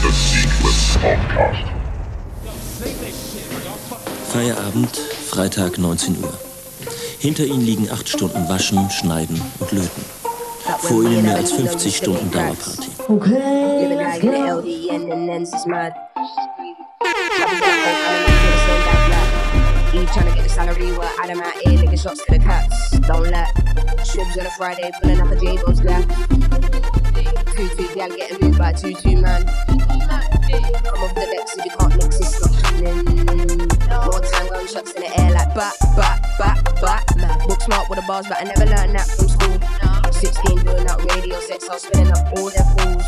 Infinite Sequence Podcast. Feierabend, Freitag 19 Uhr. Hinter ihnen liegen acht Stunden Waschen, Schneiden und Löten. Vor ihnen mehr als 50 Stunden Dauerparty. Okay, Living let's like in the go. LD and then ends is mad. You tryna get the salary, well, Adam out here, licking shots to the cats. Don't let shrubs on a Friday, pulling up a J-Bo's black. Two, two, gal getting moved by two, two, man. Come off the decks if you can't mix, it's not happening. More time going shots in the air like bat, bat, bat, bat. Man, book smart with the bars, but I never learned that from school. 16 doing that radio sex, I was spinning up all their fools.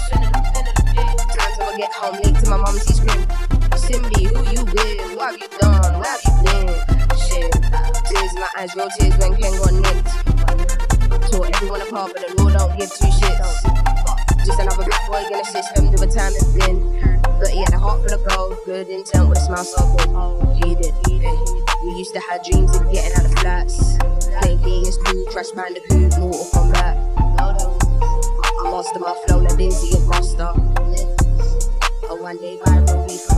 Times I get home late to my mum, she scream, Simbi, who you with? What have you done? Where have you been? Shit, tears in my eyes, real tears when Ken got nicked. Taught everyone apart, but the law don't give two shits. Just another black boy in the system, do a time it's been. But he had a heart full of gold, good intent with a smile so. Oh, he did, he did. We used to have dreams of getting out of flats. Playing PS2, Crash Bandicoot, Mortal Kombat. I master my flow like Dizzy and Rasta. But one day viral beat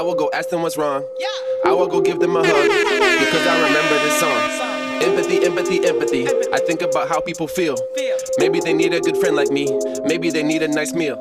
I will go ask them what's wrong. Yeah. I will go give them a hug because I remember this song. Empathy, empathy, empathy. I think about how people feel. Maybe they need a good friend like me. Maybe they need a nice meal.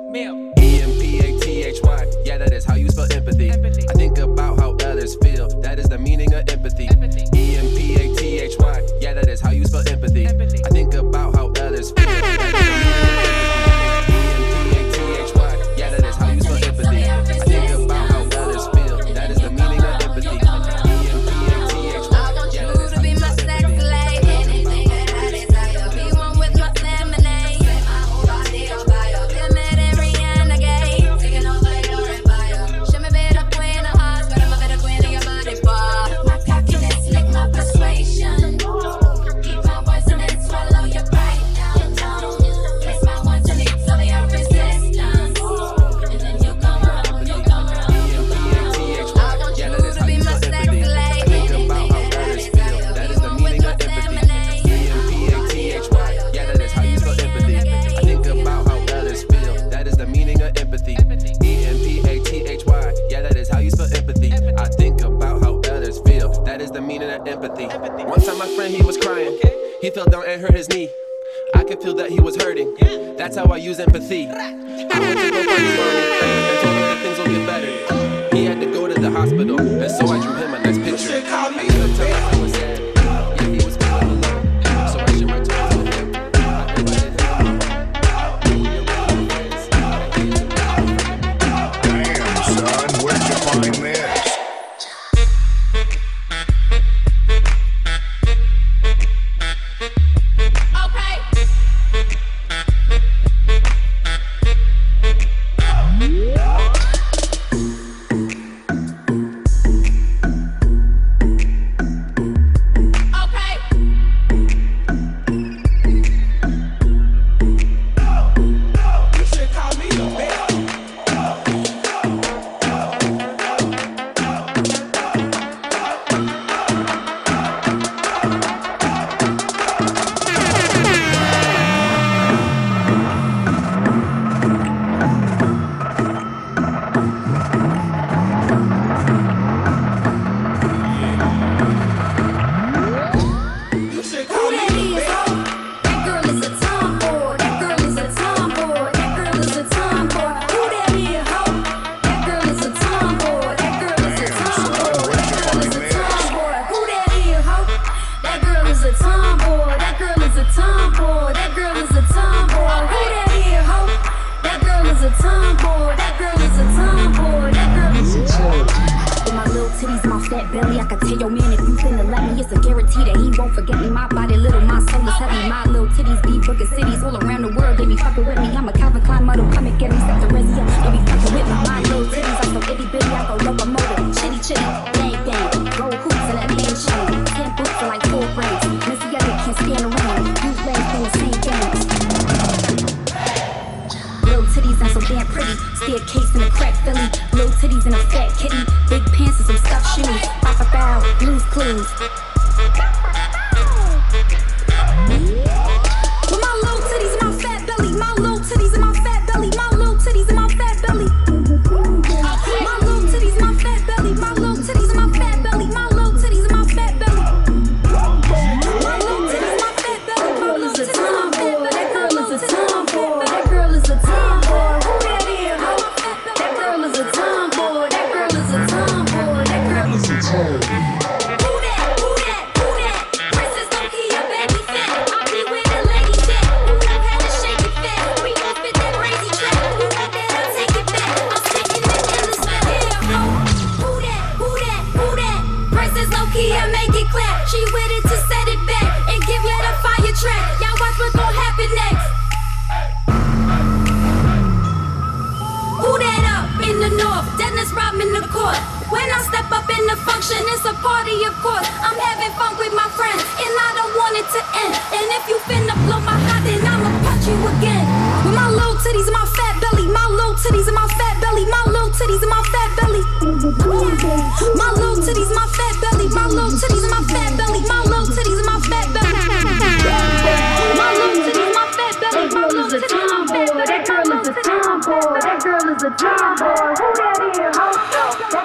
the dream boy. Who that is? Hope.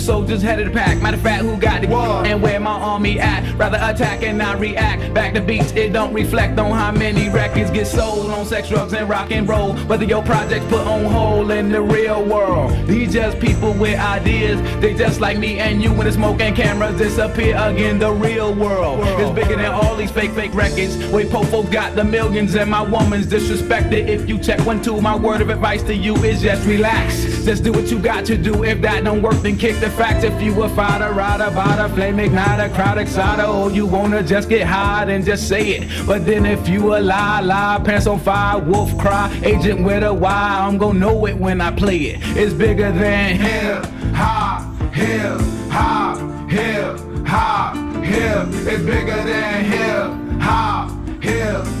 Soldiers head of the pack. Matter of fact, who got the and where my army at? Rather attack and not react. Back to beats, it don't reflect on how many records get sold on sex, drugs, and rock and roll. Whether your projects put on hold in the real world. These just people with ideas. They just like me and you when the smoke and cameras disappear again. The real world is bigger than all these fake, fake records. Wait, po folks got the millions and my woman's disrespected. If you check one, two, my word of advice to you is just relax. Just do what you got to do. If that don't work, then kick the facts. If you a fighter, rider, bada, flame igniter, crowd exciter, or you wanna just get high, then just say it. But then if you a lie, lie, pants on fire, wolf cry, agent with a Y, I'm gonna know it when I play it. It's bigger than hip hop, hip hop, hip hop, hip. It's bigger than hip hop, hip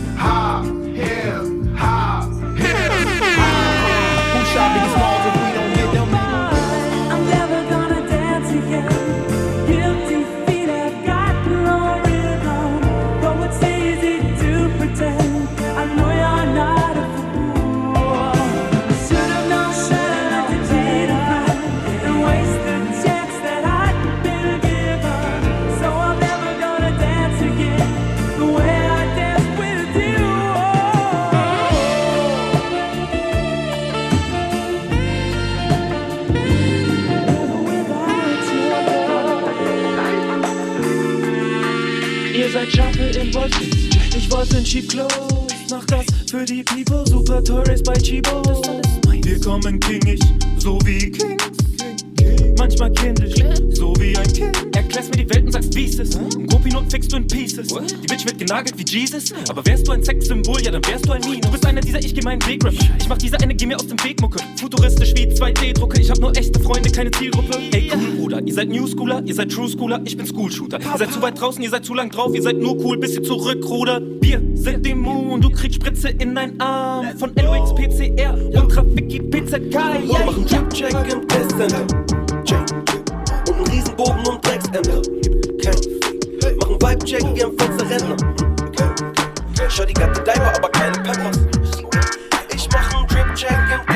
Wolken, ich wollte in Cheap Clothes. Mach das für die People, super Tourist bei Chibo. Wir kommen kingig, so wie King. Manchmal kindisch, so wie ein Kind. Erklärst mir die Welt und sagst, wie ist es? Ein Gopinot fickst du in Pieces. Die Bitch wird genagelt wie Jesus. Aber wärst du ein Sexsymbol, ja, dann wärst du ein Meme. Du bist einer dieser Ich geh meinen Weg Rapper. Ich mach diese eine, geh mir aus dem Weg Mucke. Futuristisch wie 2D-Drucke. Ich hab nur echte Freunde, keine Zielgruppe. Ey, cool, Bruder. Ihr seid New Schooler, ihr seid True Schooler, ich bin School Shooter. Ihr seid zu weit draußen, ihr seid zu lang drauf, ihr seid nur cool, bis ihr zurückrudert. Wir sind Dämonen, du kriegst Spritze in deinen Arm. Von LOX, PCR, Ultra Wiki, PZK. Yeah. Machen Check Testcenter. Und einen Riesenbogen und Drecksender. Hey. Machen Vibe-Check, ihren Fenster Renner. Schau die Gatte Diver, aber keine Peppers. Ich mach einen Drip-Check im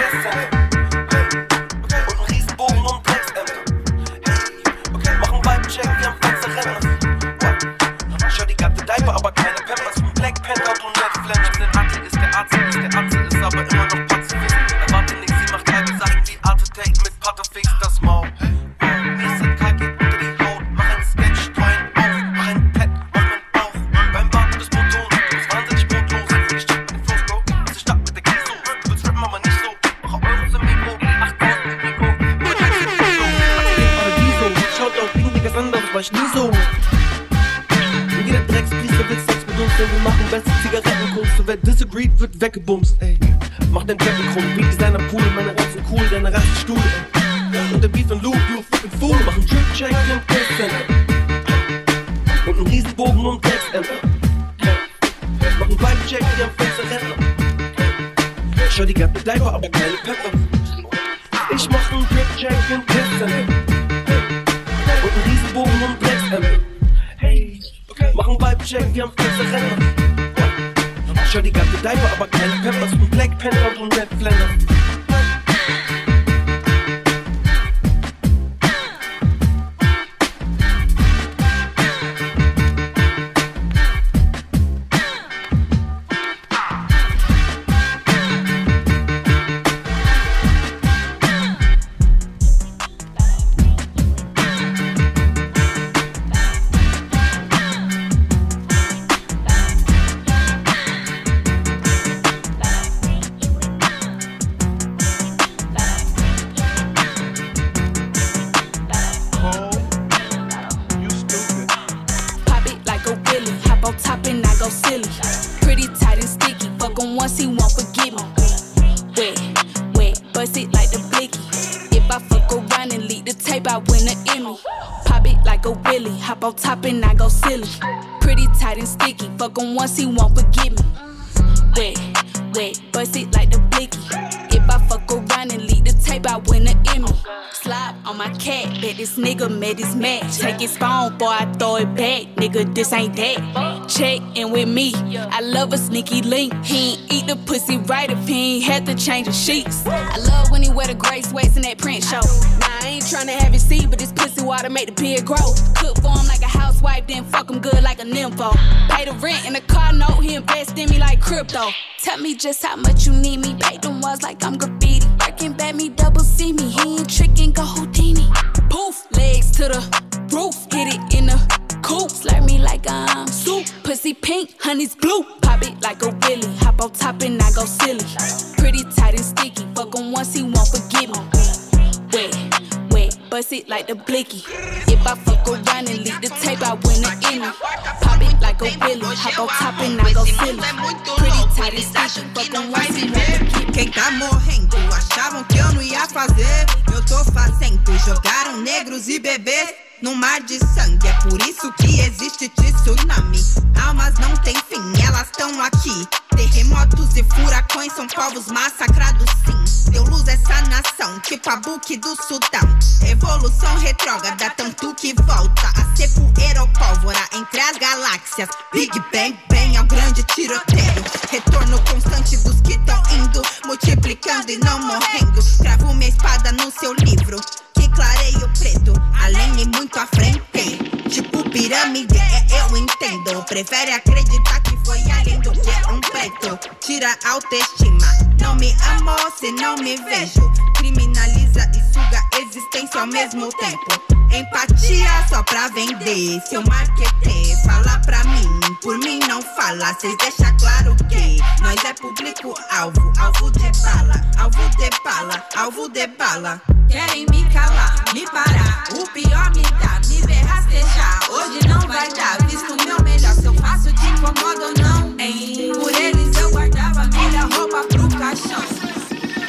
Zigarettenkunst. Und wer disagreed, wird weggebumst, ey. Mach den Decken krumm, wie Designer Pool, meine Ratzen cool, deine Rasse Stuhl, ey. Und der Beef and Loop, a fucking fool. Mach einen Trip-Check im Testcenter. Und einen Riesenbogen um Textenter. Mach einen Vibe-Check wie am Fensterränder. Schau die ganze Diaper, aber keine Pepper. Ich mach einen Trip-Check im Testcenter. Und einen Riesenbogen um Textenter. Hey, mach einen Vibe-Check wie am Fensterränder. Schau die Diaper, aber keine Peppers. Und Black Panther und Red Flanders. Nigga, this ain't that. Check in with me. I love a sneaky link. He ain't eat the pussy right if he ain't had to change the sheets. I love when he wear the gray sweats in that print show. Nah, I ain't tryna have it see, but this pussy water make the beard grow. Cook for him like a housewife, then fuck him good like a nympho. Pay the rent in the car note, he invest in me like crypto. Tell me just how much you need me. Paint them walls like I'm graffiti. A willy. Hop on top and I go silly. Pretty tight and sticky. Won't forgive me. Quem tá morrendo achavam que eu não ia fazer. Eu tô fazendo. Jogaram negros e bebês num mar de sangue. É por isso que existe tsunami. Almas não têm fim, elas estão aqui. Terremotos e furacões são povos massacrados, sim. Deu luz essa nação, tipo a buque do Sudão. Evolução retrógrada, tanto que volta a ser poeira ou pólvora entre as galáxias. Big Bang, bem ao grande tiroteio. Retorno constante dos que estão indo, multiplicando e não morrendo. Cravo minha espada no seu livro. Que clareio preto, além e muito à frente. Tipo pirâmide, é eu entendo. Prefere acreditar que foi além do que um preto. Tira a autoestima. Não me amo se não me vejo. Criminaliza e suga existência ao mesmo tempo. Empatia só pra vender. Seu marketer fala pra mim, por mim não fala. Cês deixa claro que nós é público-alvo. Alvo de bala, alvo de bala, alvo de bala. Querem me calar, me parar. O pior me dá, me ver rastejar. Hoje não vai dar, visto meu melhor. Se eu faço te incomodo ou não, hein? Por eles eu guardava minha roupa pro caixão.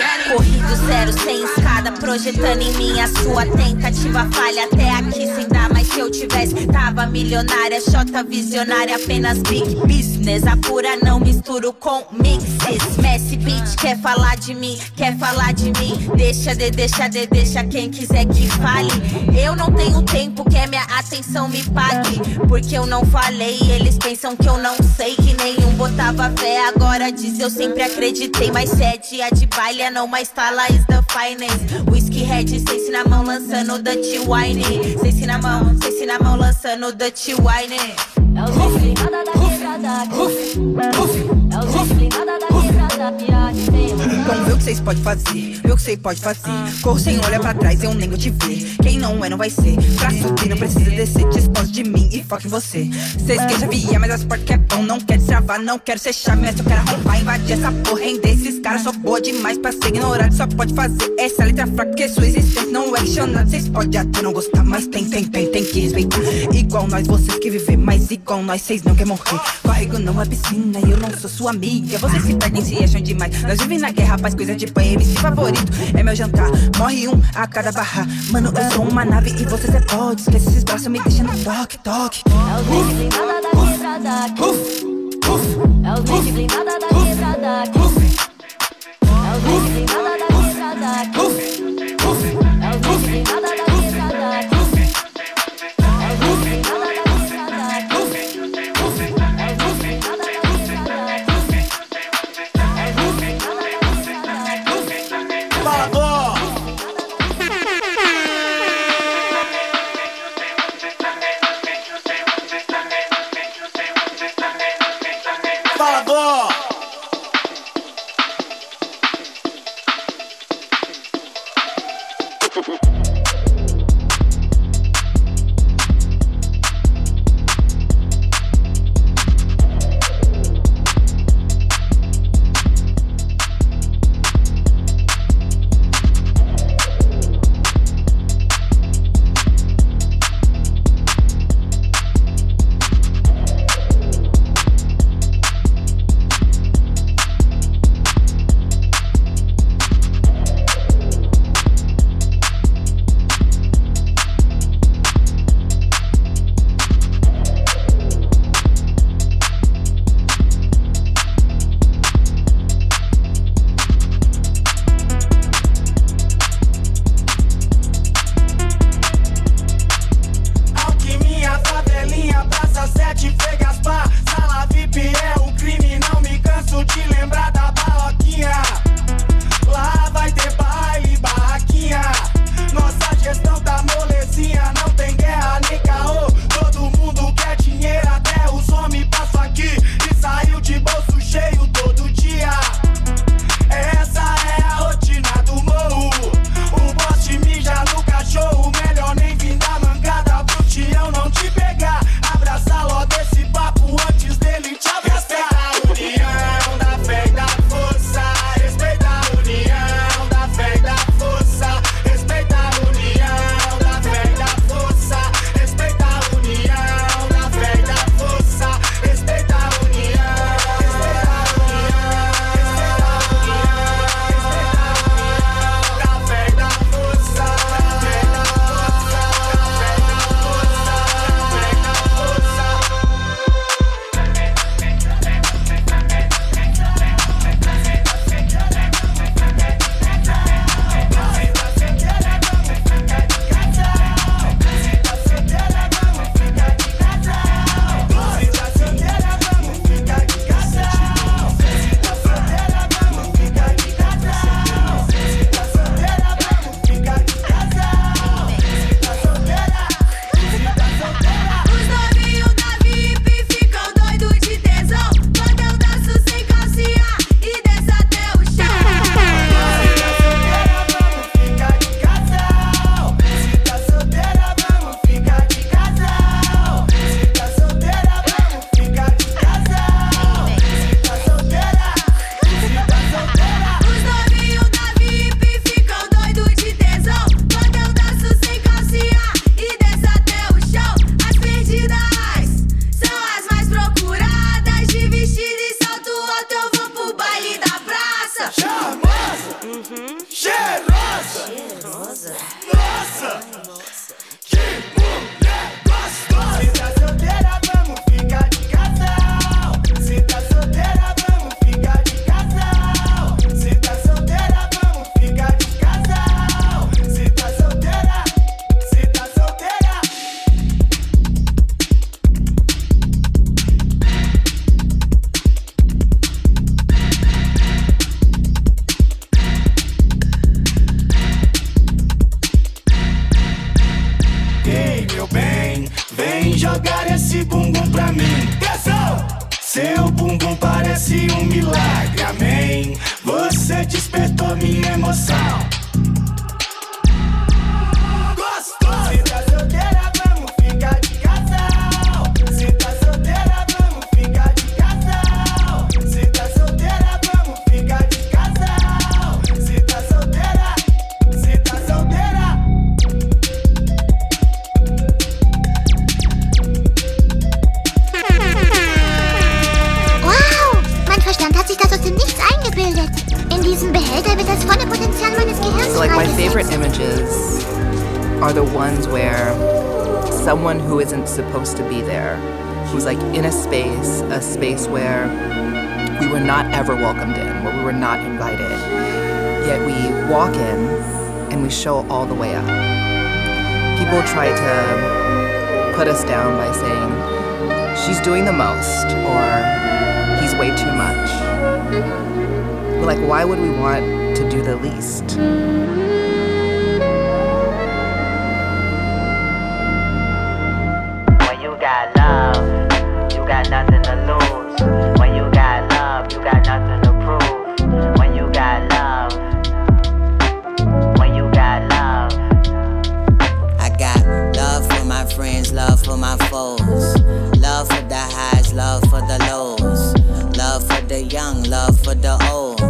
Querem Corri Do zero sem escada, projetando em mim a sua tentativa falha. Até aqui sem dar, mas se eu tivesse, tava milionária. Xota visionária, apenas big business. Apura, não misturo com mixes. Messi Beat quer falar de mim, quer falar de mim. Deixa de, deixa de, deixa quem quiser que fale. Eu não tenho tempo, quer minha atenção me pague. Porque eu não falei, eles pensam que eu não sei. Que nenhum botava fé, agora diz eu sempre acreditei. Mas se é dia de baile, é não mais fala is the finest. Whisky Red, sense na mão lançando Dutch Wine. Sense na mão, sense na mão lançando Dutch Wine. É o disciplinada da quebrada É o disciplinada da quebrada Piada Vamos ver o que vocês podem fazer, ver o que vocês podem fazer. Corro sem olhar pra trás, eu nem vou te ver. Quem não é, não vai ser. Pra subir, não precisa descer. Dispõe de mim e foca em você. Cês que já via, mas as portas que é bom. Não quero destravar, não quero ser chave, mas eu quero arrombar, invadir essa porra. Render esses caras, sou boa demais pra ser ignorado. Só pode fazer essa letra fraca, sua existência não é questionada. Cês podem até não gostar, mas tem, tem, tem, tem que respeitar. Igual nós, vocês que viver, mas igual nós, cês não quer morrer. Córrego não é piscina e eu não sou sua amiga. Vocês se perdem, se acham demais. Nós vivemos na guerra, faz coisa de pai, MC favorito. É meu jantar, morre um a cada barra. Mano, eu sou uma nave e vocês é pod. Esquece esses braços, me deixa no toque, toque. É o disciplinada da quebrada É o disciplinada da quebrada É o disciplinada da someone who isn't supposed to be there, who's like in a space, a space where we were not ever welcomed in, where we were not invited, yet we walk in and we show all the way up. People try to put us down by saying, she's doing the most, or he's way too much. But like, why would we want to do the least? Got nothing to lose. When you got love, you got nothing to prove. When you got love, when you got love. I got love for my friends, love for my foes. Love for the highs, love for the lows. Love for the young, love for the old.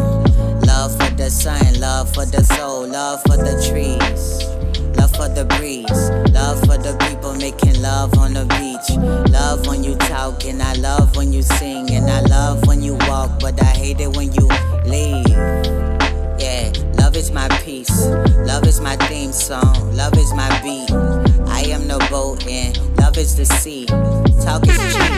Love for the sun, love for the soul, love for the trees. Love for the breeze, love for the people making love on the beach. Talk, and I love when you sing, and I love when you walk, but I hate it when you leave. Yeah, love is my peace. Love is my theme song. Love is my beat. I am the boat and love is the sea. Talk is cheap,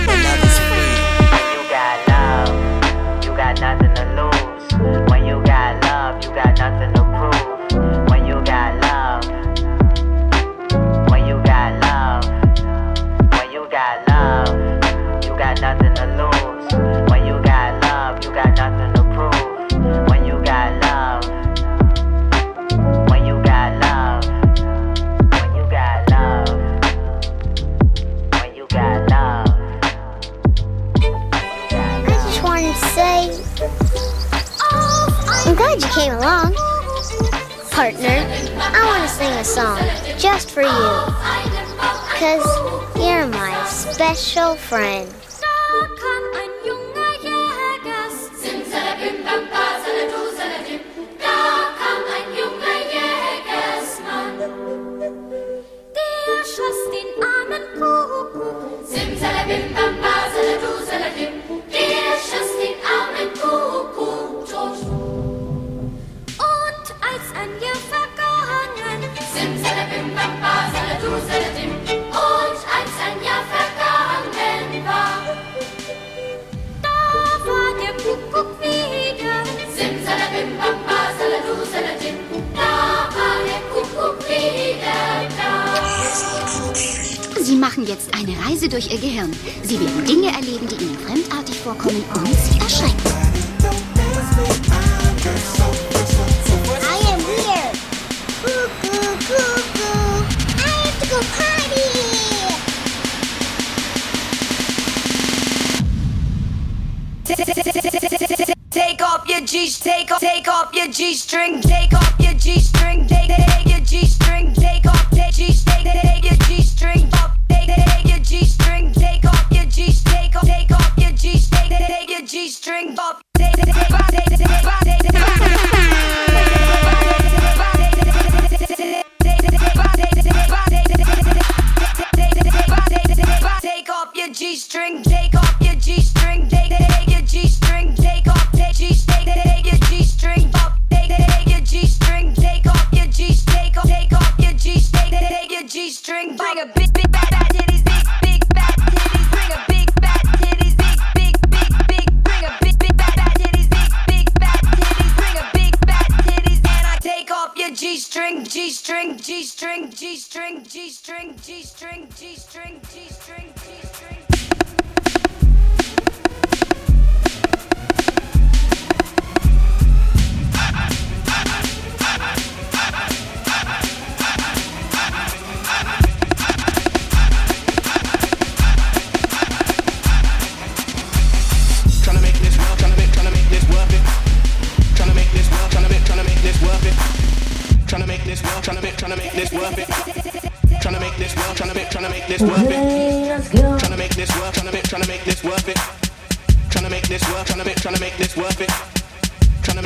special friend.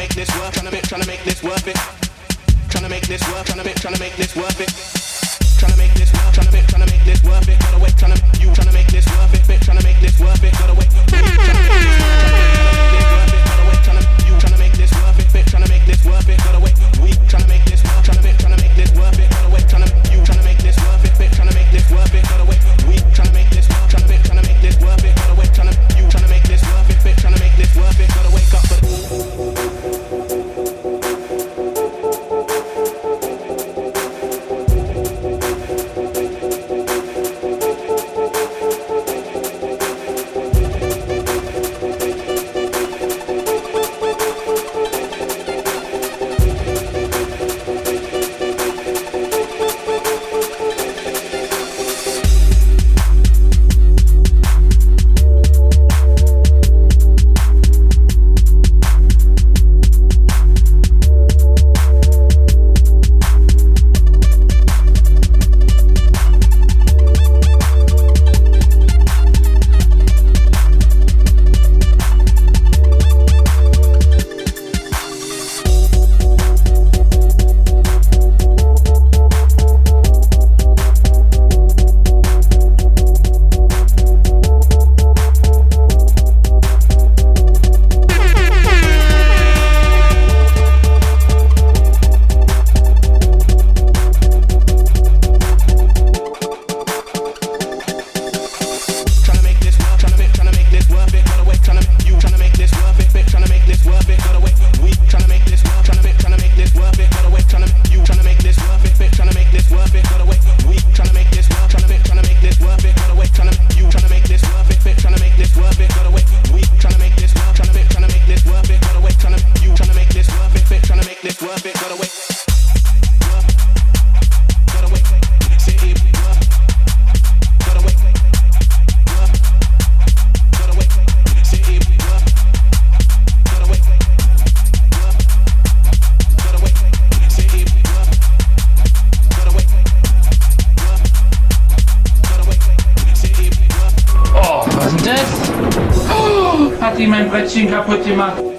make this worth trying to make, trying to make this worth it. Trying to make this worth. trying to make, trying to make this worth it. Trying to make this worth trying to make, trying to make this worth it. Got away, trying to you, trying to make this worth it, bitch, trying to make this worth it. Got away, trying to make this worth it. Got you, trying to make this worth it, bitch, trying to make this worth it. Got away, we trying to make this worth trying to make, trying to make this worth it. Got away, trying to you, trying to make this worth it, bitch, trying to make this worth it. Got away, we trying to make this worth trying to make, trying to make this worth it. Got away, trying to you, trying to make this worth it, bitch, trying to make this worth it. Got to wake up for 108万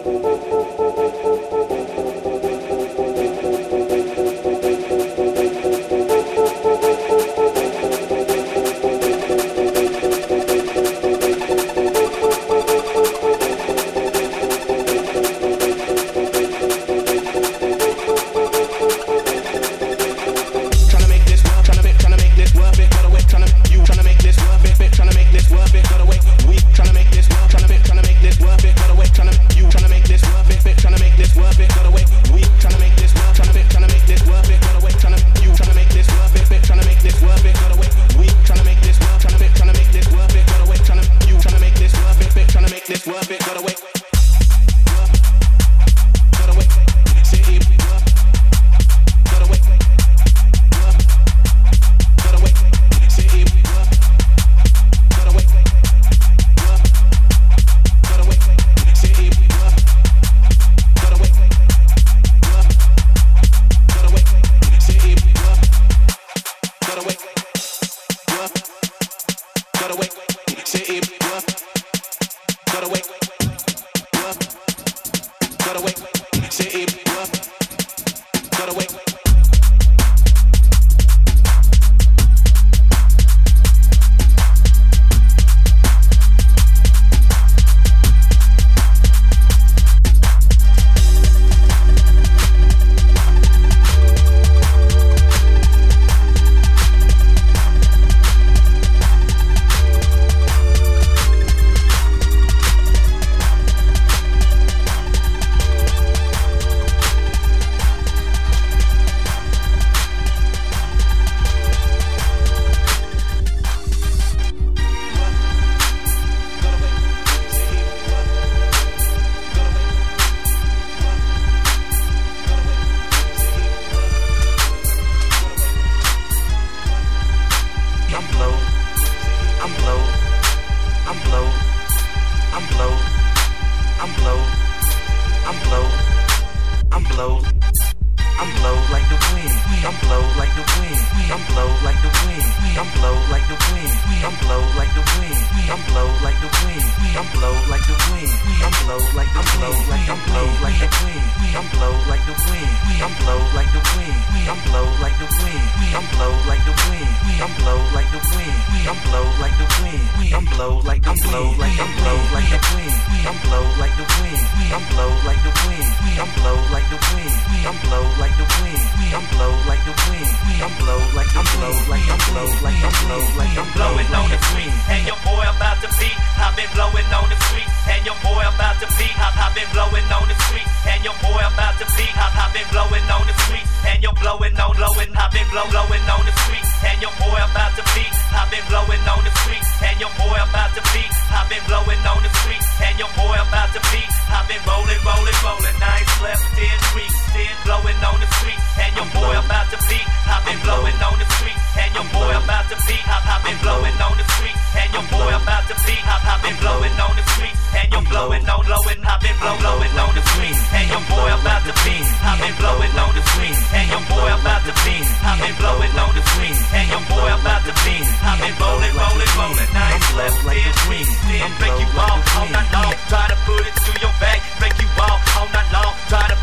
blow, blowing on the street, and your boy about to beat. I've been blowing on the street, and your boy about to beat. I've been blowing on the street, and your boy about to beat. I've been rolling, rolling, rolling. I ain't in weeks. Been blowing on the street, and your boy about to beat. I've been blowing on the street, and your boy about to beat. I've been blowing on the street young boy about to be. I've been blowing on the street, and you're blowing on low, and I've been blow blowing on the street, and young boy about to be. I've been blowing on the street, and young boy about to be. I've been blowing on the street, and young boy about to be. I've been rolling, rolling, rolling. Now it's left like a dream. Then break you off all night long. Try to put it to your back, break you off all night long. Try to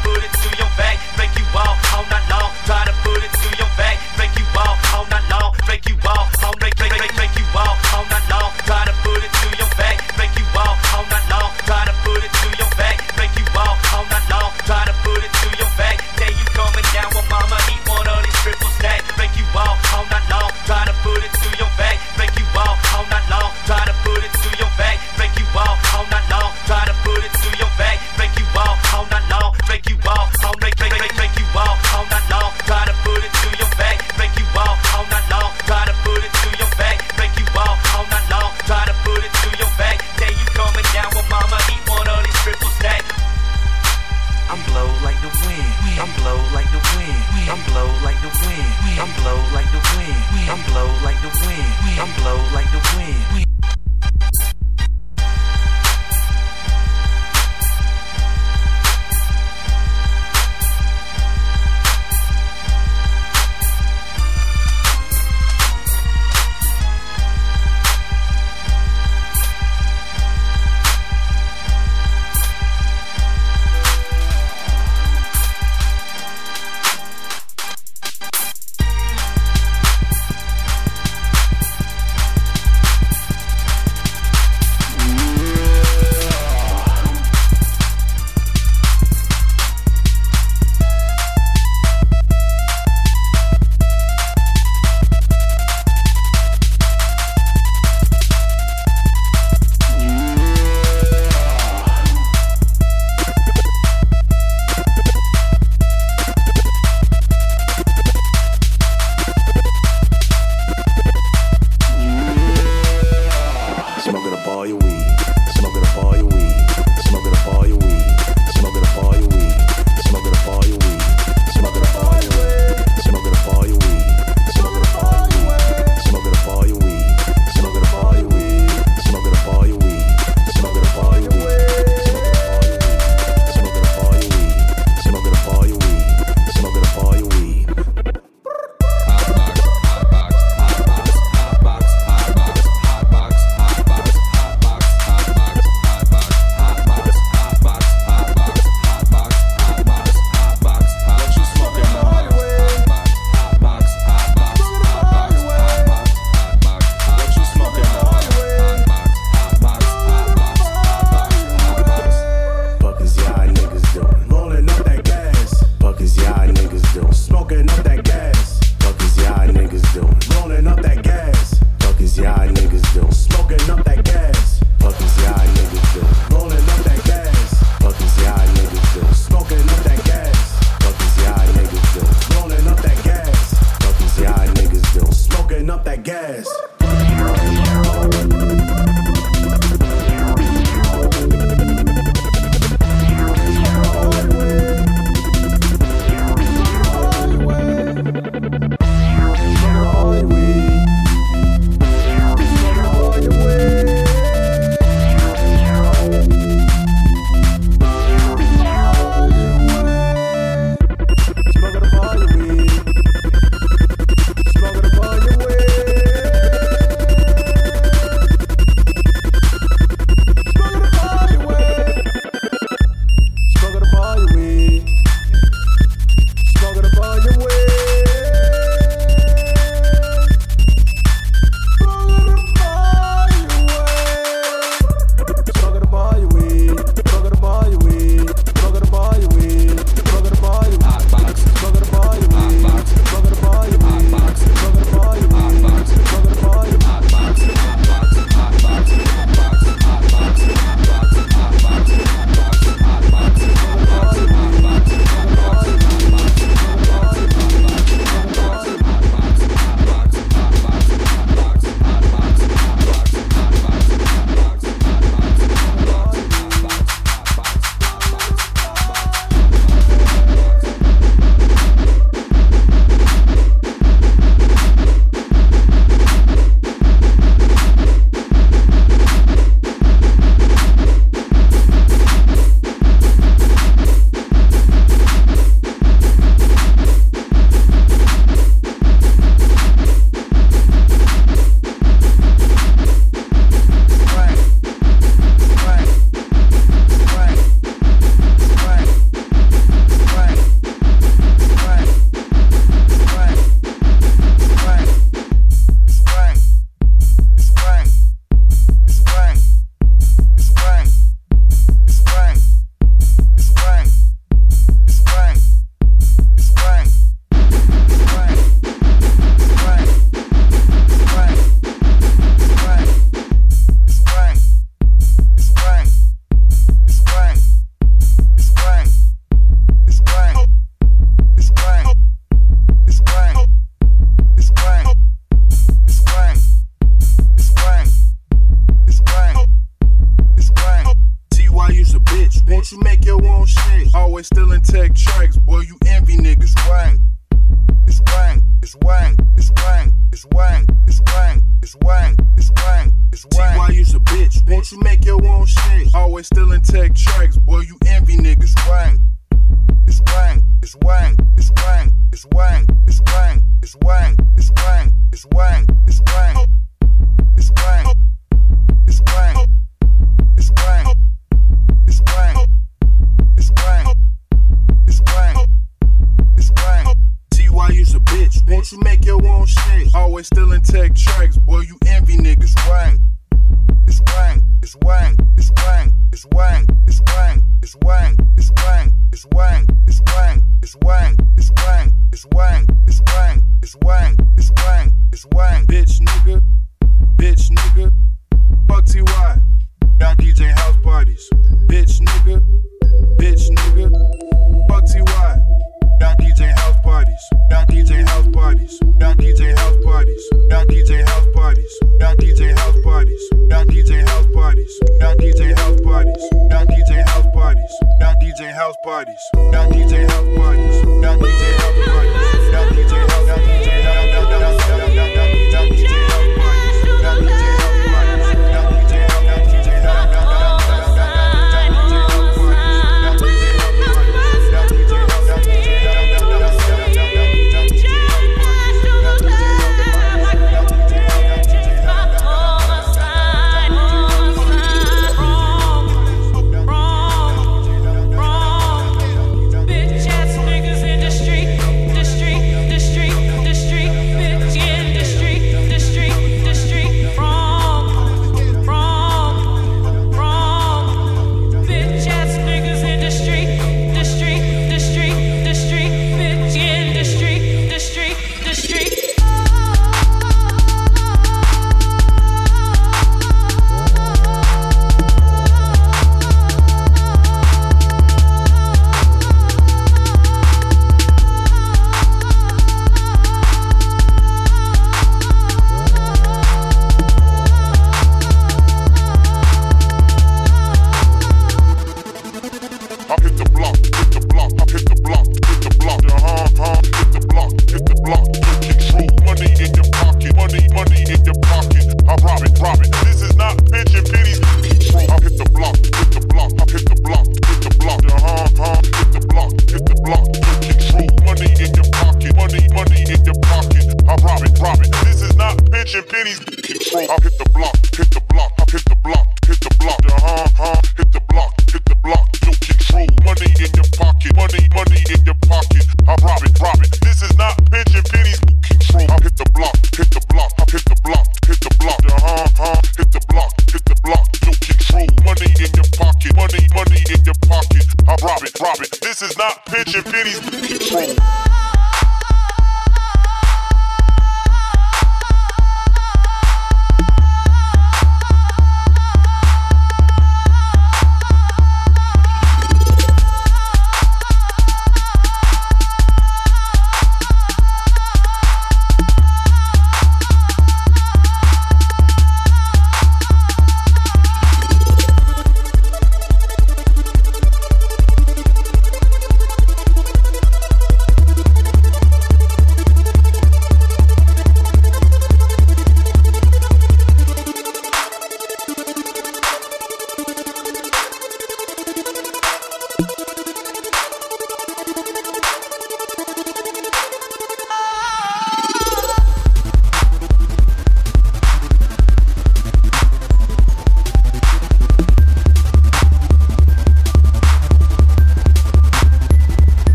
Swag.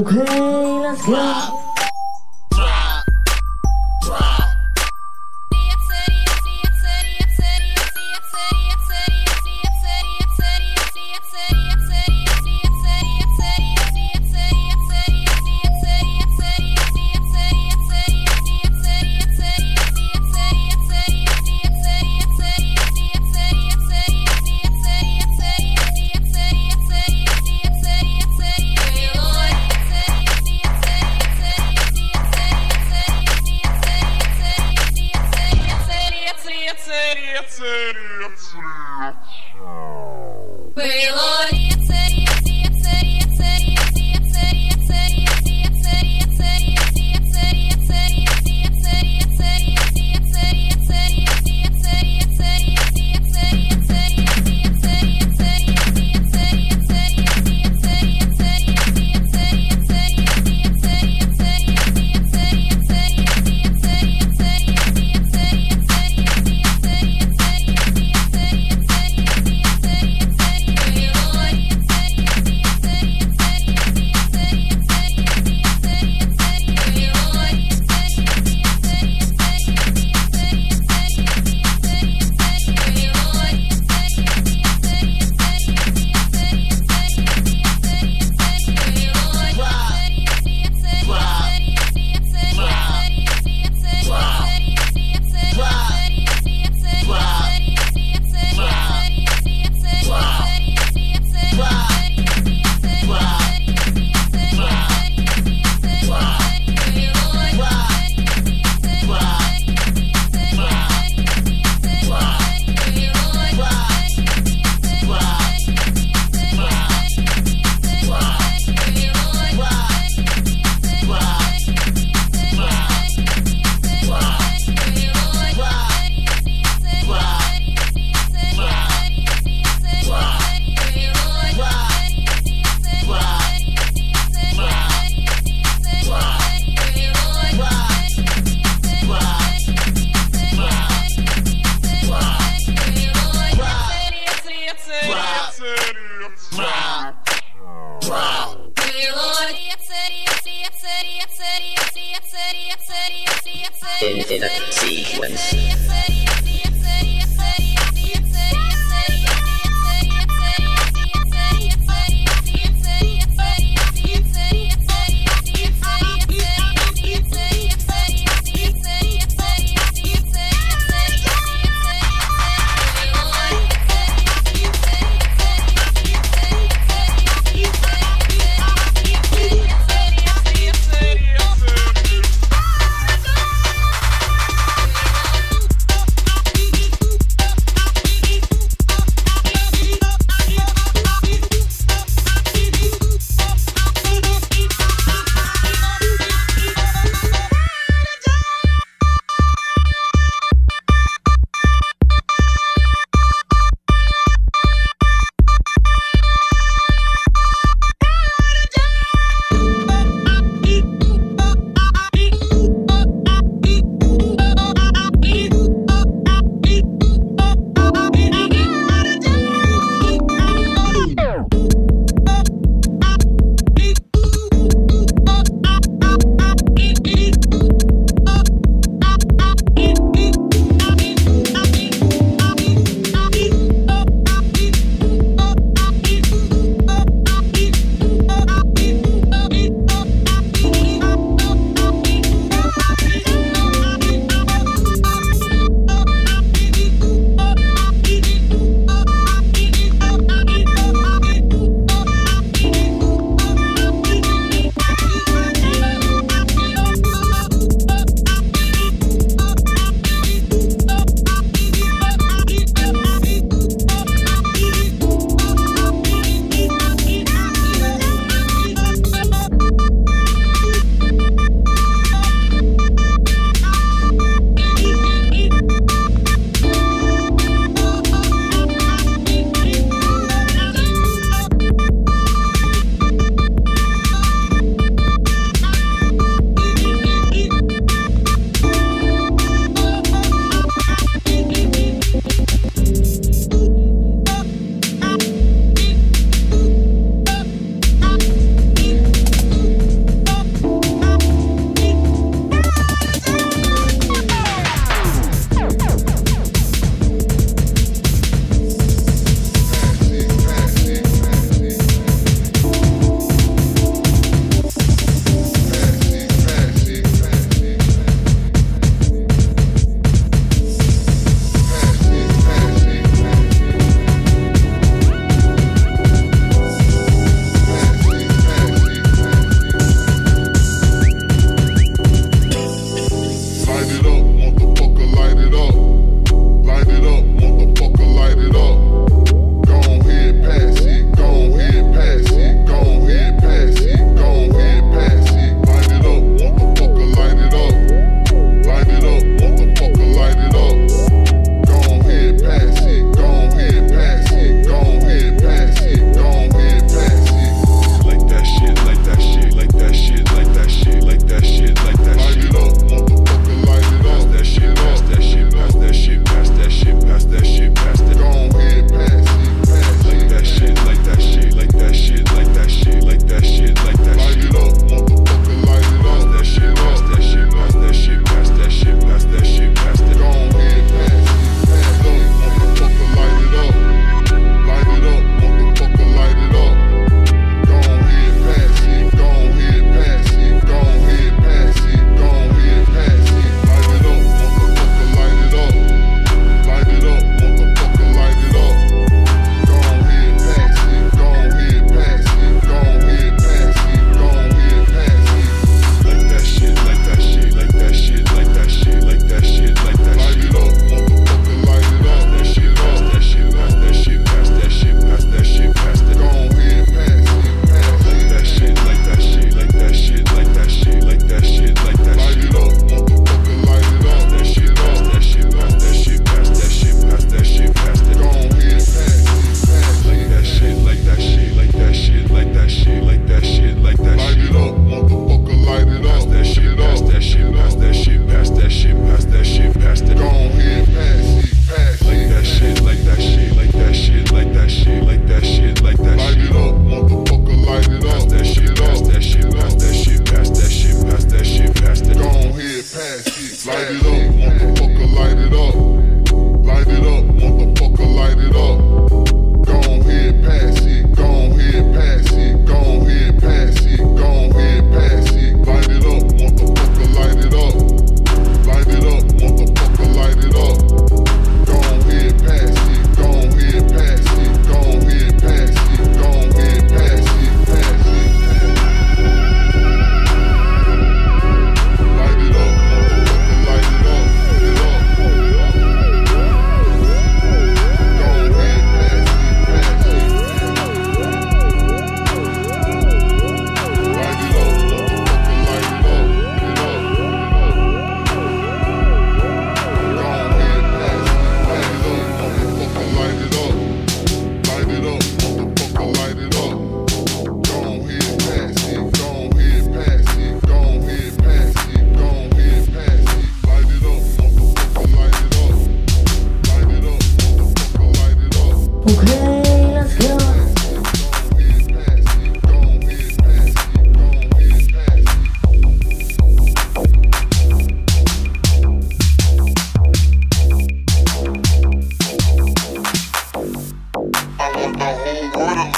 Okay,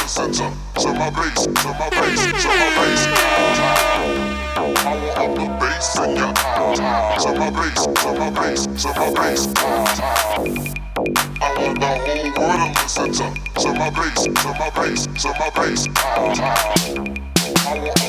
center. So my bass, so my bass, so my bass. I want up the bass to your eyes. So my bass, so my bass, so my bass. I want the whole world to listen to. So my bass, so my bass, so my bass. I want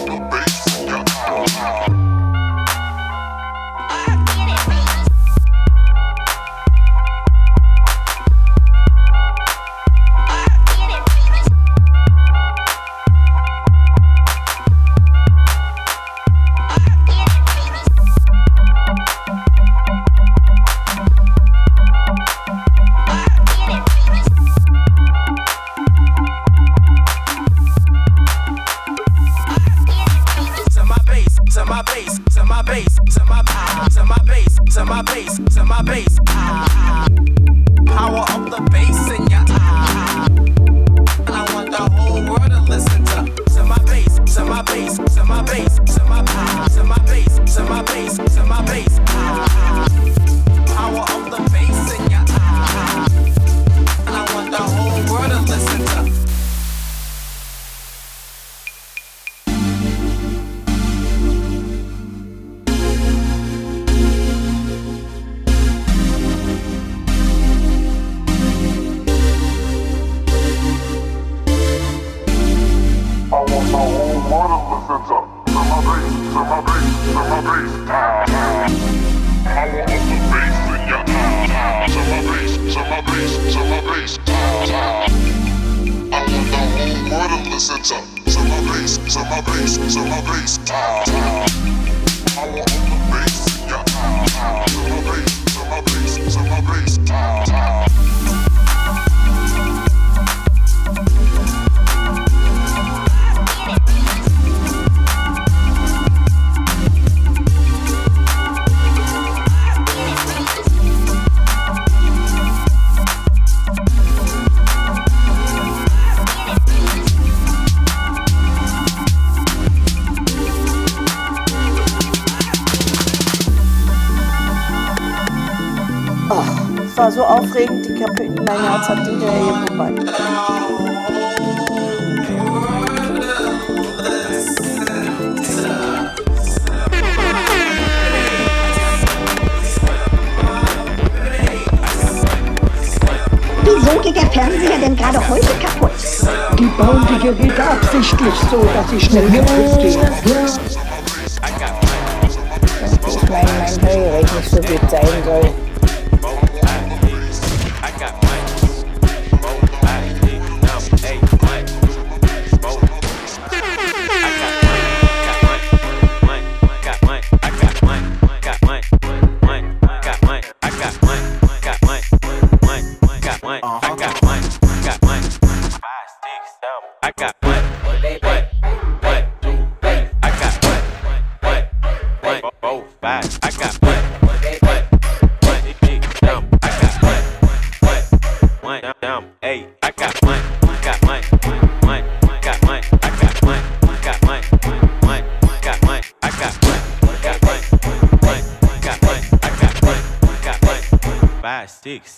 Fatura wieder por baixo. Wieso geht der Fernseher denn gerade heute kaputt? Die bauen die Geräte absichtlich so, dass sie schnell kaputt Ich meine, mein Drehreg nicht so gut sein soll.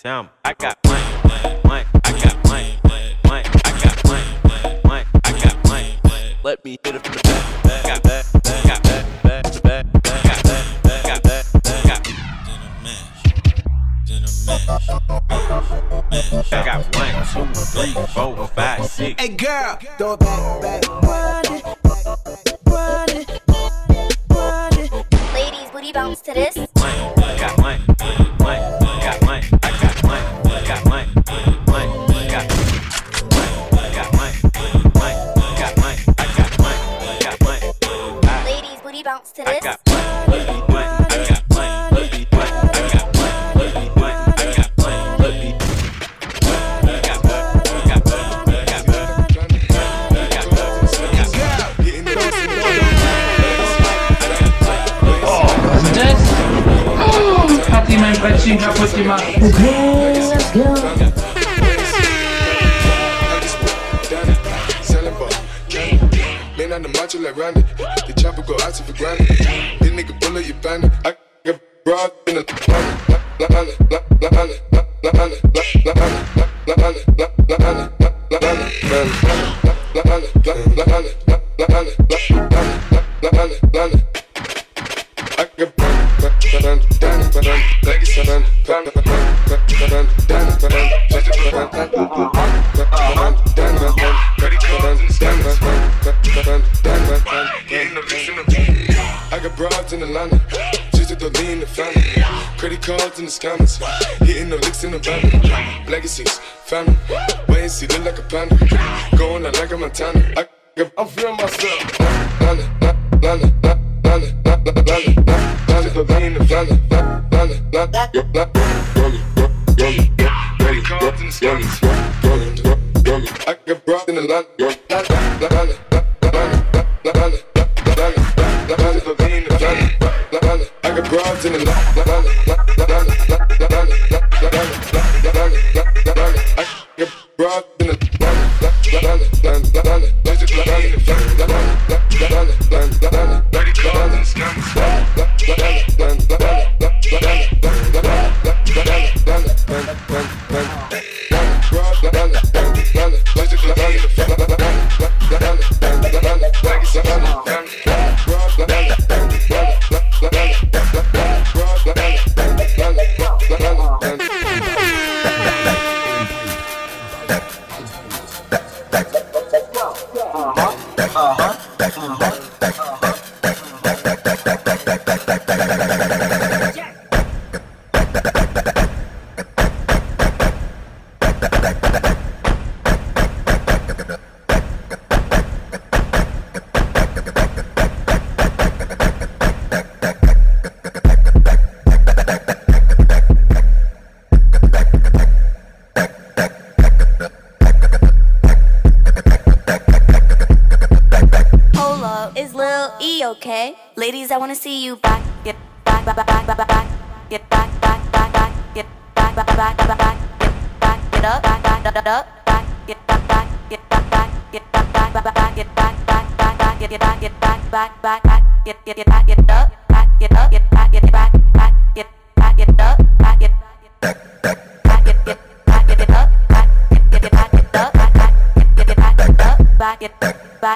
Now scammers, hitting the licks in the van. Legacies, family, wait and see, look like a panda. Going out like a Montana.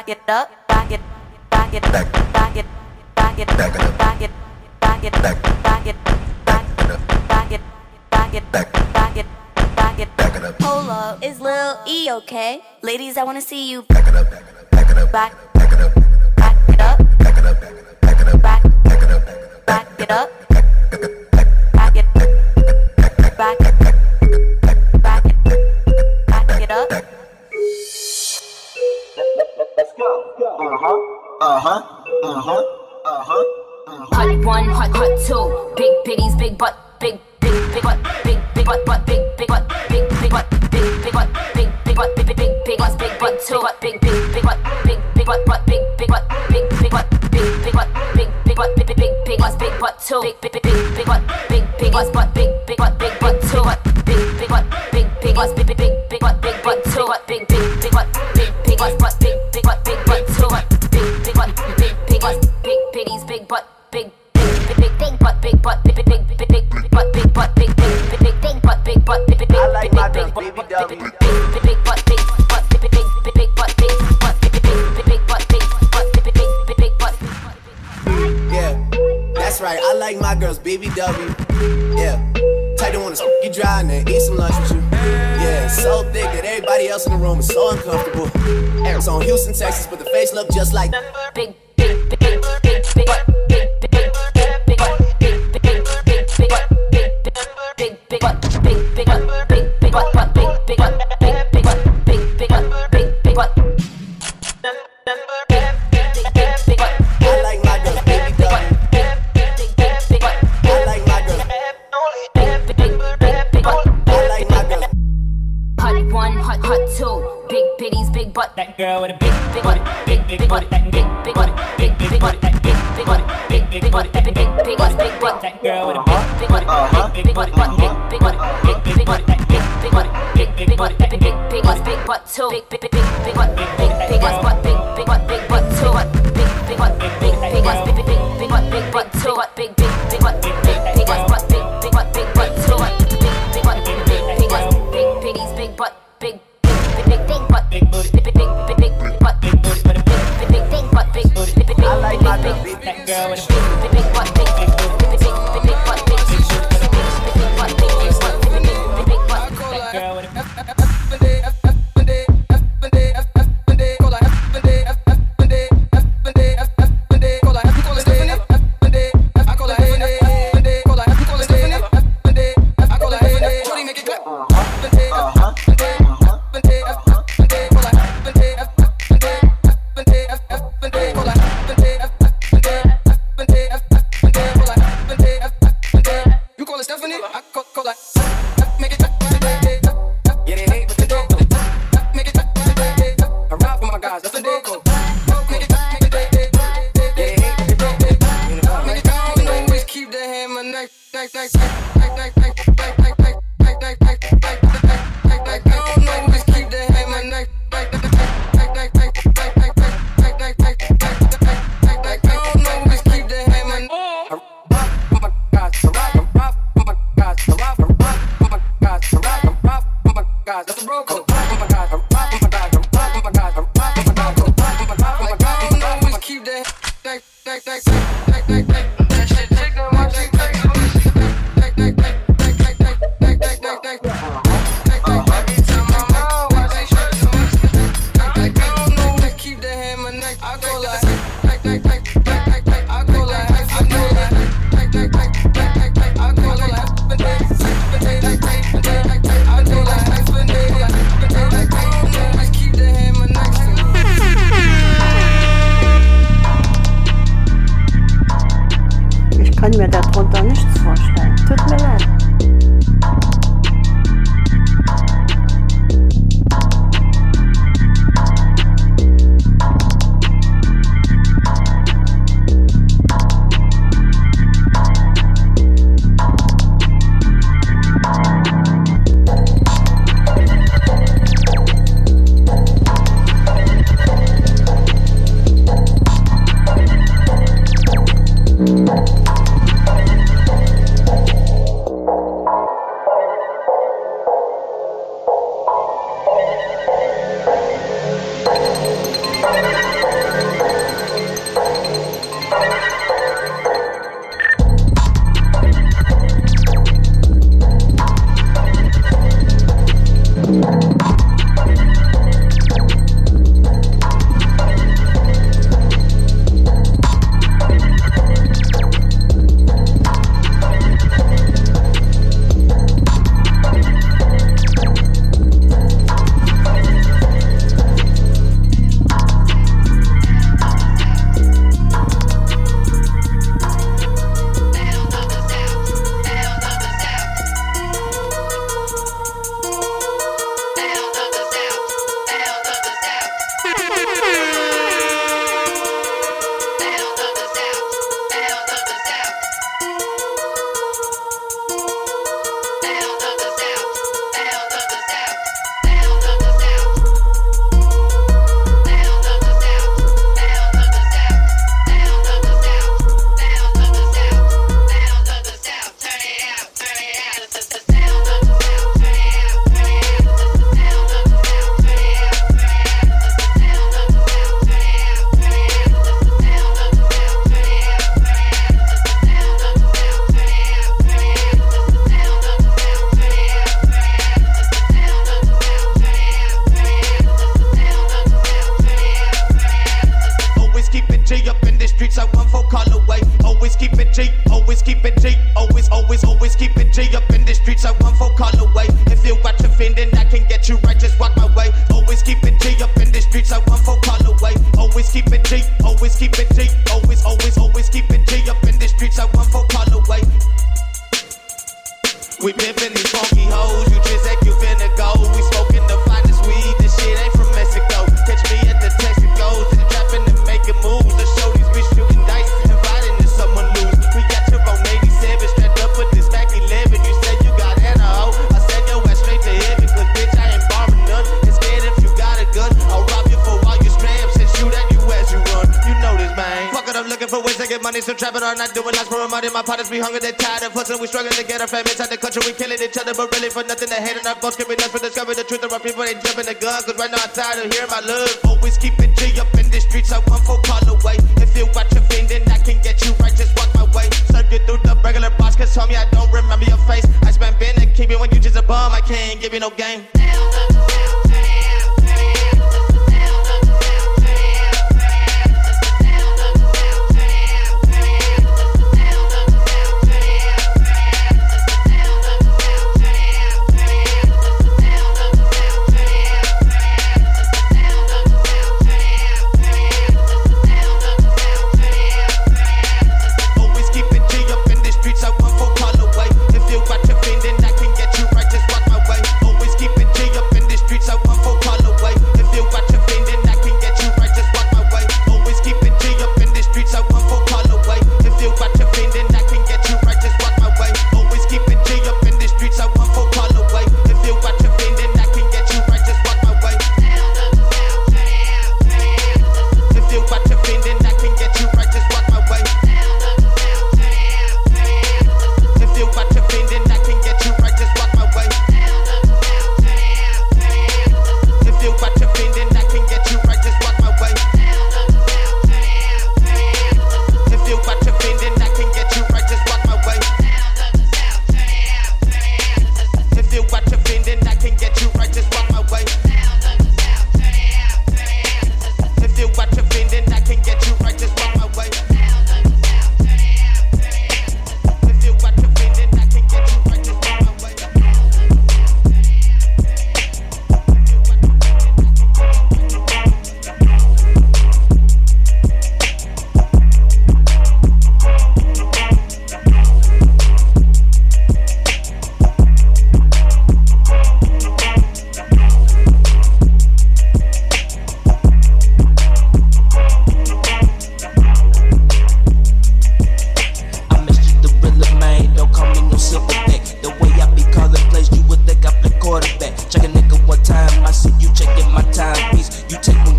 Back, get up, back, get back, get back, get back, get back, get back, get back, get back, get back, get back, get back, get back, get back, get Hold up, is Lil E okay? Ladies, I wanna see you back, it, back it up, back, it, back it up, back it up, back it up, back it up, back, it, back it up, back it up, back it, back it, back Uh huh. Uh huh. Uh huh. Hot one, hot, hot two. Big bitties, big butt, big, big, big butt, big, big butt, butt, big, big butt, big, big butt, big, big butt, big, big butt, big, big, big, big butt, big butt two, big, big, big butt, big, big butt, butt, big, big butt, big, big butt, big, big butt, big, big butt, big, big, big, big butt, big butt two, big, big, big, big, big butt, big, big butt, butt, big, big butt, big butt two, big, big butt, big, big butt, big, big, big, big butt, big butt two, big, big, big butt, big, big butt, butt, big, big butt, big like my girls, BBW. Yeah. Tight don't wanna smoke you dry and then eat some lunch with you. Yeah, so thick that everybody else in the room is so uncomfortable. It's on Houston, Texas, but the face look just like. Big girl with a big, big body, big, big body, that big, big body, big, big body, that big, big body, big, big body, that big, big, body, big, big that girl with a big, big body, big, big body, big, big body, big, big body, that big, big body, big, big body, that big, big body, big big, big, big, big butt, big, big, big big, big butt, big big, big butt, big, big butt, big, big, big butt, big, big, big butt, big butt two, big, big, big butt, big. looking for ways to get money, so trap it or not doing it. Last for money, my partners be hungry, they tired of hustling. We struggling to get our family inside the country, we killing each other, but really for nothing. They hating our folks, can be nothing for discovering the truth. Of our people, they jumping the gun, cause right now I'm tired of hearing my love. Always keeping it G up in the streets, I want for call away. If you watch a thing, then I can get you right, just walk my way. Serve you through the regular boss, cause homie, I don't remember your face. I spent been a keep you when you just a bum, I can't give you no game. You take the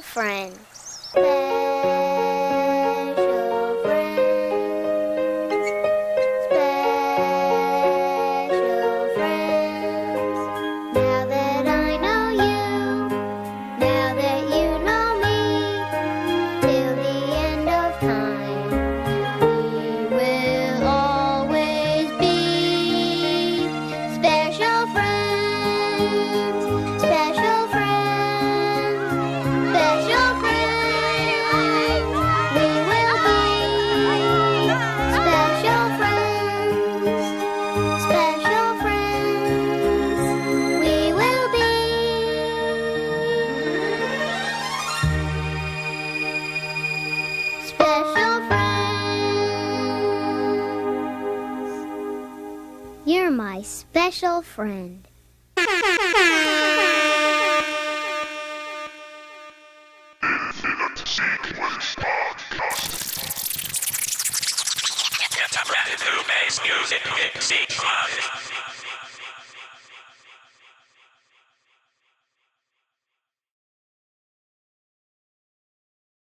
girlfriend.